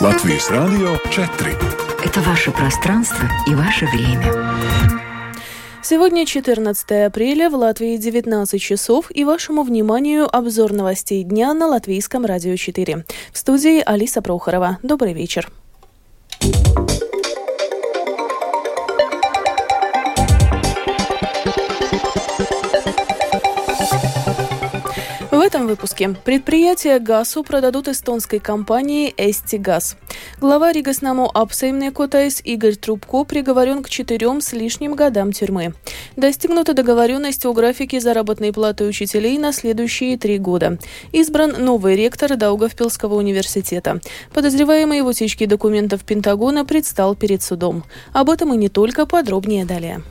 Латвийс Радио 4. Это ваше пространство и ваше время. Сегодня 14 апреля, в Латвии 19 часов, и вашему вниманию обзор новостей дня на Латвийском радио 4. В студии Алиса Прохорова. Добрый вечер. Этом выпуске предприятие Gaso продадут эстонской компании «Eesti Gaas». Глава Rīgas namu apsaimniekotājs Игорь Трубко приговорен к четырем с лишним годам тюрьмы. Достигнута договоренность о графике заработной платы учителей на следующие три года. Избран новый ректор Даугавпилского университета. Подозреваемый в утечке документов Пентагона предстал перед судом. Об этом и не только, подробнее далее.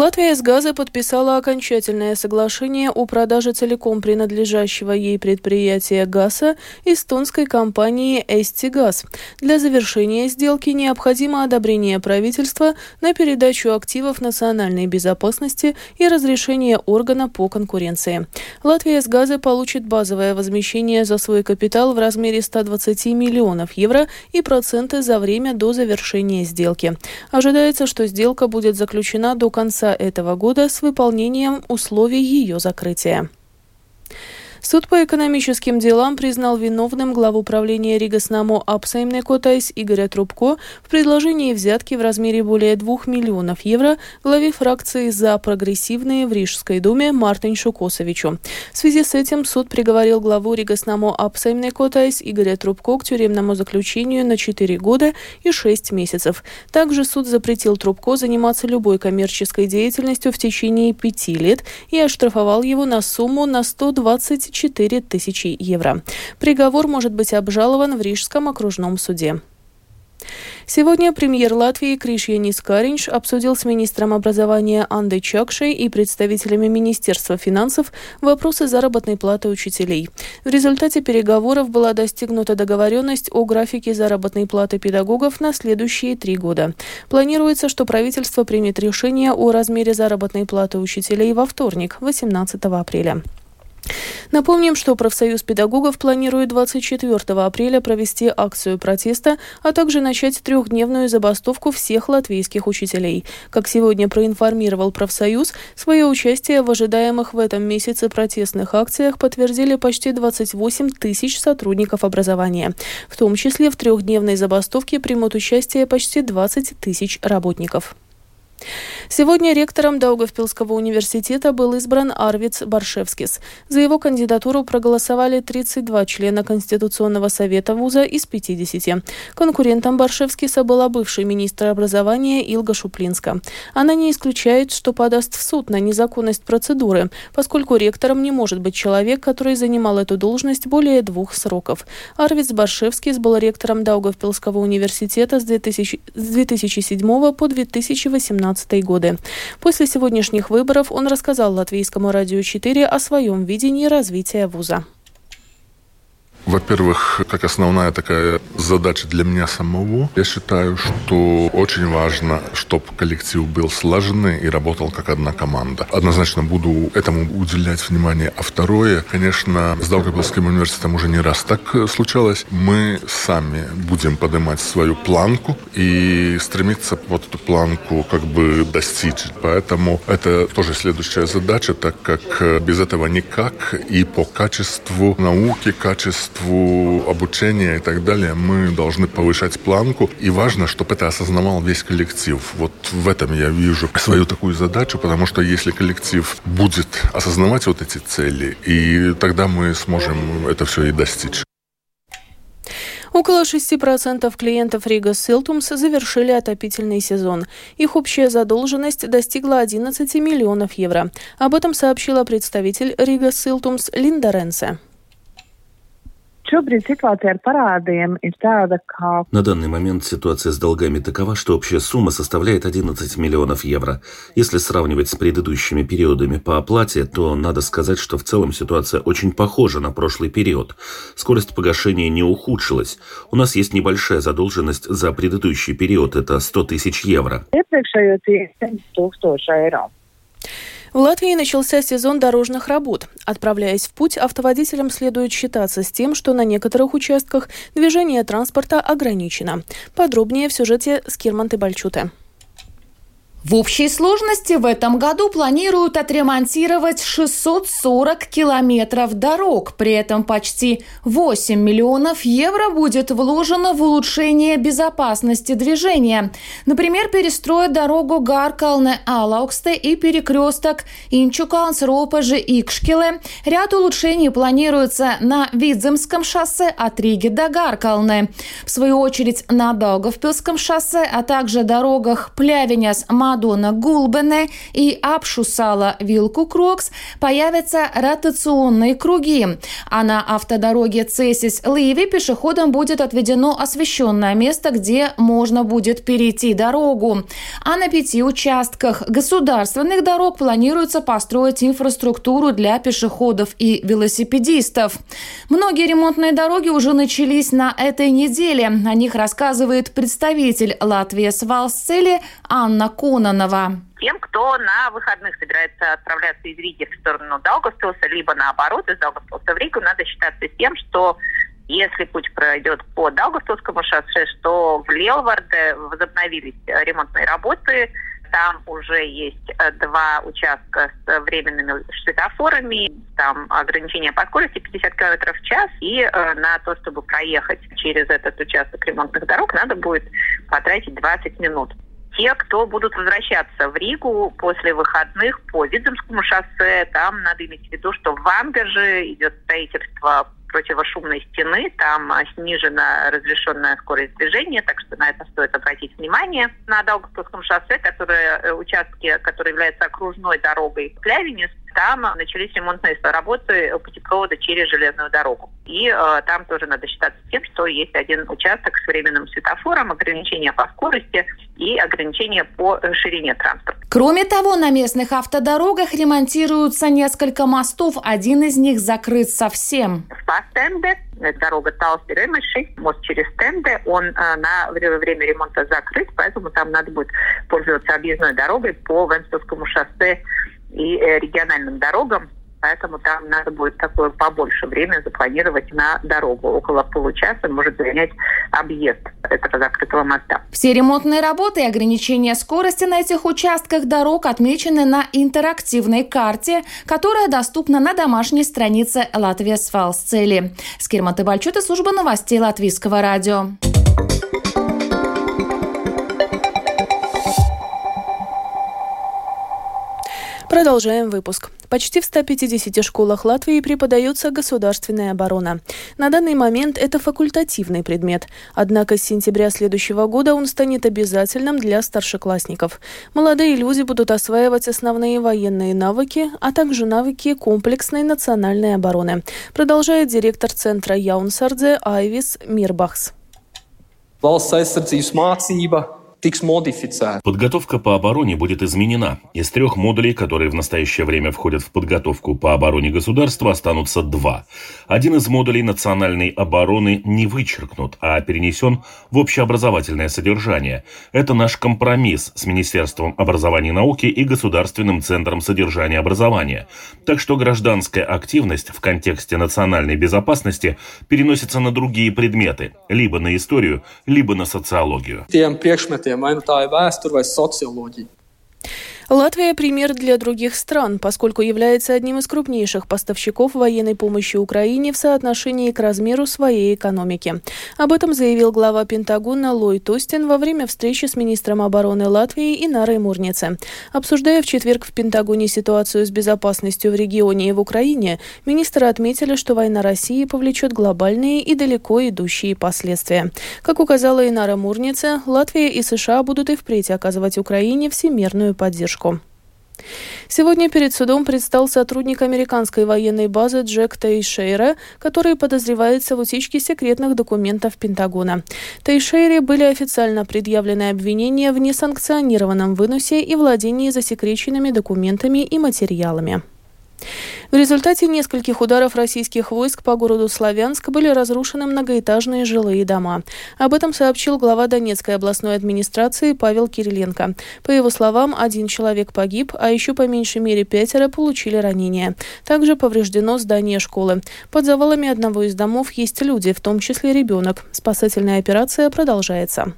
Латвия с газа подписала окончательное соглашение о продаже целиком принадлежащего ей предприятия ГАЗа эстонской компании «Эстигаз». Для завершения сделки необходимо одобрение правительства на передачу активов национальной безопасности и разрешение органа по конкуренции. Латвия с газа получит базовое возмещение за свой капитал в размере 120 миллионов евро и проценты за время до завершения сделки. Ожидается, что сделка будет заключена до конца этого года с выполнением условий ее закрытия. Суд по экономическим делам признал виновным главу правления Rīgas namu apsaimniekotājs Игоря Трубко в предложении взятки в размере более 2 миллионов евро главе фракции «За прогрессивные» в Рижской думе Мартиншу Косовичу. В связи с этим суд приговорил главу Rīgas namu apsaimniekotājs Игоря Трубко к тюремному заключению на 4 года и 6 месяцев. Также суд запретил Трубко заниматься любой коммерческой деятельностью в течение пяти лет и оштрафовал его на сумму на 120 24 тысячи евро. Приговор может быть обжалован в Рижском окружном суде. Сегодня премьер Латвии Кришьянис Каринч обсудил с министром образования Андой Чакшей и представителями Министерства финансов вопросы заработной платы учителей. В результате переговоров была достигнута договоренность о графике заработной платы педагогов на следующие три года. Планируется, что правительство примет решение о размере заработной платы учителей во вторник, 18 апреля. Напомним, что профсоюз педагогов планирует 24 апреля провести акцию протеста, а также начать трехдневную забастовку всех латвийских учителей. Как сегодня проинформировал профсоюз, свое участие в ожидаемых в этом месяце протестных акциях подтвердили почти 28 тысяч сотрудников образования. В том числе в трехдневной забастовке примут участие почти 20 тысяч работников. Сегодня ректором Даугавпилского университета был избран Арвиц Баршевскис. За его кандидатуру проголосовали 32 члена Конституционного совета вуза из 50. Конкурентом Баршевскиса была бывший министр образования Илга Шуплинска. Она не исключает, что подаст в суд на незаконность процедуры, поскольку ректором не может быть человек, который занимал эту должность более двух сроков. Арвиц Баршевскис был ректором Даугавпилского университета с 2000, с 2007 по 2018 2017 годы. После сегодняшних выборов он рассказал Латвийскому радио 4 о своем видении развития вуза. Во-первых, как основная такая задача для меня самого, я считаю, что очень важно, чтобы коллектив был слаженный и работал как одна команда. Однозначно буду этому уделять внимание. А второе, конечно, с Даугавпилским университетом уже не раз так случалось. Мы сами будем поднимать свою планку и стремиться вот эту планку как бы достичь. Поэтому это тоже следующая задача, так как без этого никак и по качеству науки, качеству качеству обучения и так далее мы должны повышать планку. И важно, чтобы это осознавал весь коллектив. Вот в этом я вижу свою такую задачу, потому что если коллектив будет осознавать вот эти цели, и тогда мы сможем это все и достичь. Около 6% клиентов Рига Силтумс завершили отопительный сезон. Их общая задолженность достигла 11 миллионов евро. Об этом сообщила представитель Рига Силтумс Линда Ренсе. На данный момент ситуация с долгами такова, что общая сумма составляет 11 миллионов евро. Если сравнивать с предыдущими периодами по оплате, то надо сказать, что в целом ситуация очень похожа на прошлый период. Скорость погашения не ухудшилась. У нас есть небольшая задолженность за предыдущий период, это 100 тысяч евро. В Латвии начался сезон дорожных работ. Отправляясь в путь, автоводителям следует считаться с тем, что на некоторых участках движение транспорта ограничено. Подробнее в сюжете с Кирманты Бальчуте. В общей сложности в этом году планируют отремонтировать 640 километров дорог. При этом почти 8 миллионов евро будет вложено в улучшение безопасности движения. Например, перестроят дорогу Гаркалне-Алауксте и перекресток Инчукалнс-Ропажи-Икшкиле. Ряд улучшений планируется на Видземском шоссе от Риги до Гаркалне. В свою очередь на Даугавпилском шоссе, а также дорогах Плявиняс-Ма... Мадона-Гулбене и Апшусала Вилку Крогс появятся ротационные круги, а на автодороге Цесис-Ливи пешеходам будет отведено освещенное место, где можно будет перейти дорогу. А на пяти участках государственных дорог планируется построить инфраструктуру для пешеходов и велосипедистов. Многие ремонтные дороги уже начались на этой неделе. О них рассказывает представитель Латвии Свалсцели Анна Кун. Кононова тем, кто на выходных собирается отправляться из Риги в сторону Даугавпилса, либо наоборот, из Даугавпилса в Ригу, надо считаться с тем, что если путь пройдет по Даугавпилскому шоссе, что в Лелварде возобновились ремонтные работы, там уже есть э, два участка с временными светофорами, там ограничение по скорости 50 км в час, и э, на то, чтобы проехать через этот участок ремонтных дорог, надо будет потратить 20 минут те, кто будут возвращаться в Ригу после выходных по Видземскому шоссе. Там надо иметь в виду, что в Ангарже идет строительство противошумной стены, там снижена разрешенная скорость движения, так что на это стоит обратить внимание. На Даугавпилском шоссе, которое, э, участки, который является окружной дорогой Плявенец, там начались ремонтные работы путепровода через железную дорогу. И э, там тоже надо считаться тем, что есть один участок с временным светофором, ограничения по скорости и ограничения по э, ширине транспорта. Кроме того, на местных автодорогах ремонтируются несколько мостов. Один из них закрыт совсем. Спастенде, дорога Талси-Ремеши, мост через Тенде, он э, на время ремонта закрыт, поэтому там надо будет пользоваться объездной дорогой по Венстовскому шоссе и э, региональным дорогам, поэтому там надо будет такое побольше время запланировать на дорогу. Около получаса может занять объезд этого закрытого моста. Все ремонтные работы и ограничения скорости на этих участках дорог отмечены на интерактивной карте, которая доступна на домашней странице Латвия Свалсцели. Скирматы Бальчута, служба новостей Латвийского радио. Продолжаем выпуск. Почти в 150 школах Латвии преподается государственная оборона. На данный момент это факультативный предмет. Однако с сентября следующего года он станет обязательным для старшеклассников. Молодые люди будут осваивать основные военные навыки, а также навыки комплексной национальной обороны, продолжает директор центра Яунсардзе Айвис Мирбахс. Valsts aizsardzības Подготовка по обороне будет изменена. Из трех модулей, которые в настоящее время входят в подготовку по обороне государства, останутся два. Один из модулей национальной обороны не вычеркнут, а перенесен в общеобразовательное содержание. Это наш компромисс с Министерством образования и науки и Государственным центром содержания образования. Так что гражданская активность в контексте национальной безопасности переносится на другие предметы, либо на историю, либо на социологию. elementiem, vai nu tā ir vēsture vai socioloģija. Латвия – пример для других стран, поскольку является одним из крупнейших поставщиков военной помощи Украине в соотношении к размеру своей экономики. Об этом заявил глава Пентагона Лой Тостин во время встречи с министром обороны Латвии Инарой Мурнице. Обсуждая в четверг в Пентагоне ситуацию с безопасностью в регионе и в Украине, министры отметили, что война России повлечет глобальные и далеко идущие последствия. Как указала Инара Мурнице, Латвия и США будут и впредь оказывать Украине всемирную поддержку. Сегодня перед судом предстал сотрудник американской военной базы Джек Тейшейра, который подозревается в утечке секретных документов Пентагона. Тейшейре были официально предъявлены обвинения в несанкционированном выносе и владении засекреченными документами и материалами. В результате нескольких ударов российских войск по городу Славянск были разрушены многоэтажные жилые дома. Об этом сообщил глава Донецкой областной администрации Павел Кириленко. По его словам, один человек погиб, а еще по меньшей мере пятеро получили ранения. Также повреждено здание школы. Под завалами одного из домов есть люди, в том числе ребенок. Спасательная операция продолжается.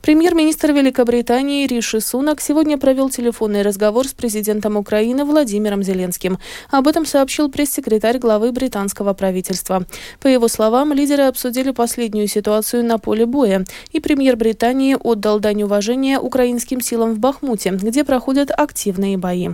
Премьер-министр Великобритании Риши Сунак сегодня провел телефонный разговор с президентом Украины Владимиром Зеленским. Об этом сообщил пресс-секретарь главы британского правительства. По его словам, лидеры обсудили последнюю ситуацию на поле боя, и премьер Британии отдал дань уважения украинским силам в Бахмуте, где проходят активные бои.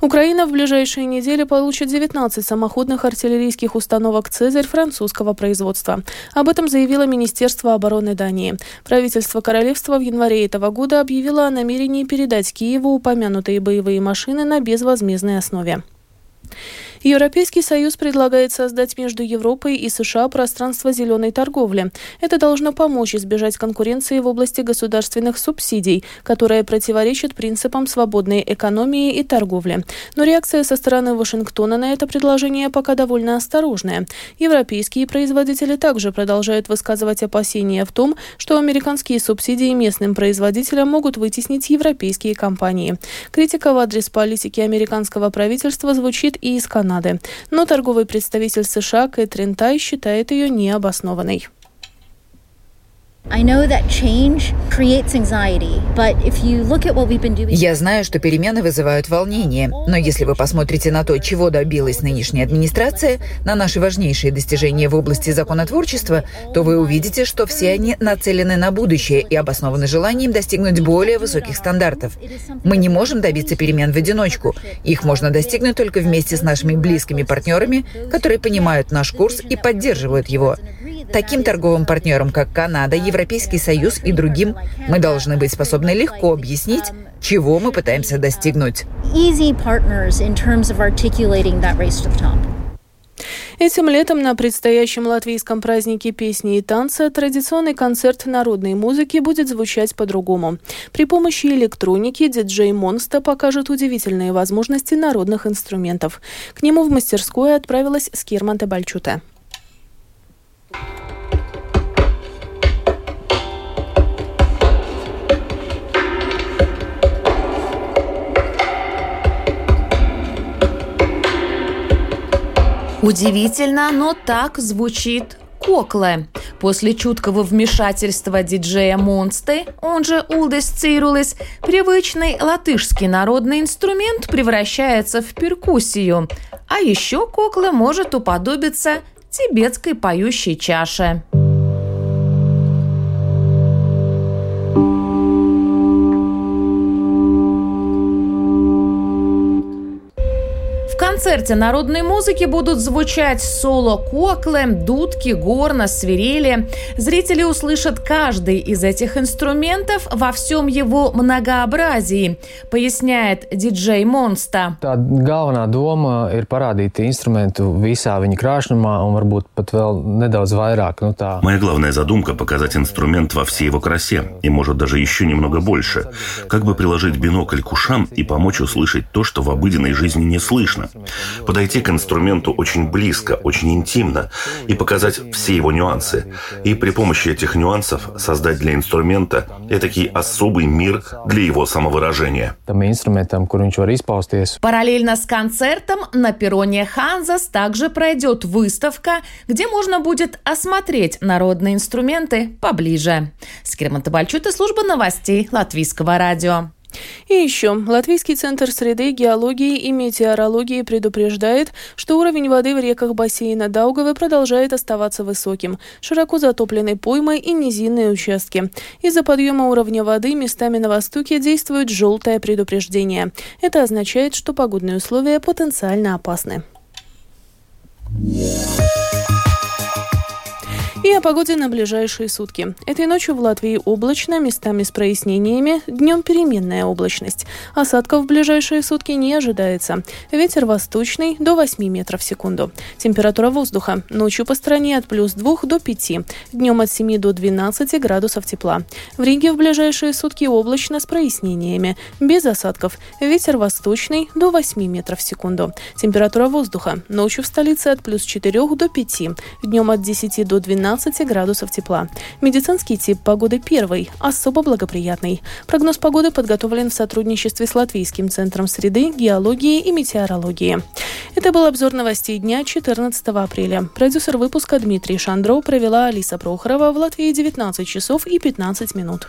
Украина в ближайшие недели получит 19 самоходных артиллерийских установок «Цезарь» французского производства. Об этом заявило Министерство обороны Дании. Правительство королевства в январе этого года объявило о намерении передать Киеву упомянутые боевые машины на безвозмездной основе. Европейский Союз предлагает создать между Европой и США пространство зеленой торговли. Это должно помочь избежать конкуренции в области государственных субсидий, которая противоречит принципам свободной экономии и торговли. Но реакция со стороны Вашингтона на это предложение пока довольно осторожная. Европейские производители также продолжают высказывать опасения в том, что американские субсидии местным производителям могут вытеснить европейские компании. Критика в адрес политики американского правительства звучит и из Канады. Канады. Но торговый представитель США Кэтрин Тай считает ее необоснованной. Я знаю, что перемены вызывают волнение, но если вы посмотрите на то, чего добилась нынешняя администрация, на наши важнейшие достижения в области законотворчества, то вы увидите, что все они нацелены на будущее и обоснованы желанием достигнуть более высоких стандартов. Мы не можем добиться перемен в одиночку. Их можно достигнуть только вместе с нашими близкими партнерами, которые понимают наш курс и поддерживают его. Таким торговым партнерам, как Канада, Европейский Союз и другим, мы должны быть способны легко объяснить, чего мы пытаемся достигнуть. Этим летом на предстоящем латвийском празднике песни и танца традиционный концерт народной музыки будет звучать по-другому. При помощи электроники диджей Монста покажет удивительные возможности народных инструментов. К нему в мастерскую отправилась Скирман Бальчуте. Удивительно, но так звучит Кокле. После чуткого вмешательства диджея Монсты, он же Улдес Цирулис, привычный латышский народный инструмент превращается в перкуссию. А еще Кокле может уподобиться тибетской поющей чаше. Концерте народной музыки будут звучать соло коклы, дудки, горна, свирели. Зрители услышат каждый из этих инструментов во всем его многообразии, поясняет диджей Монста. Главная дома ir parādīt instrumentu visā viņa krāšņumā un varbūt pat vēl nedaudz vairāk. Nu, tā. Моя главная задумка – показать инструмент во всей его красе, и может даже еще немного больше. Как бы приложить бинокль к ушам и помочь услышать то, что в обыденной жизни не слышно подойти к инструменту очень близко, очень интимно и показать все его нюансы. И при помощи этих нюансов создать для инструмента этакий особый мир для его самовыражения. Параллельно с концертом на перроне Ханзас также пройдет выставка, где можно будет осмотреть народные инструменты поближе. Скирман Табальчута, служба новостей Латвийского радио. И еще, Латвийский центр среды, геологии и метеорологии предупреждает, что уровень воды в реках бассейна Даугавы продолжает оставаться высоким, широко затоплены поймы и низинные участки. Из-за подъема уровня воды местами на востоке действует желтое предупреждение. Это означает, что погодные условия потенциально опасны. И о погоде на ближайшие сутки. Этой ночью в Латвии облачно, местами с прояснениями, днем переменная облачность. Осадков в ближайшие сутки не ожидается. Ветер восточный до 8 метров в секунду. Температура воздуха. Ночью по стране от плюс 2 до 5. Днем от 7 до 12 градусов тепла. В Риге в ближайшие сутки облачно с прояснениями. Без осадков. Ветер восточный до 8 метров в секунду. Температура воздуха. Ночью в столице от плюс 4 до 5. Днем от 10 до 12 градусов тепла. Медицинский тип погоды первый, особо благоприятный. Прогноз погоды подготовлен в сотрудничестве с Латвийским центром среды, геологии и метеорологии. Это был обзор новостей дня 14 апреля. Продюсер выпуска Дмитрий Шандров провела Алиса Прохорова в Латвии 19 часов и 15 минут.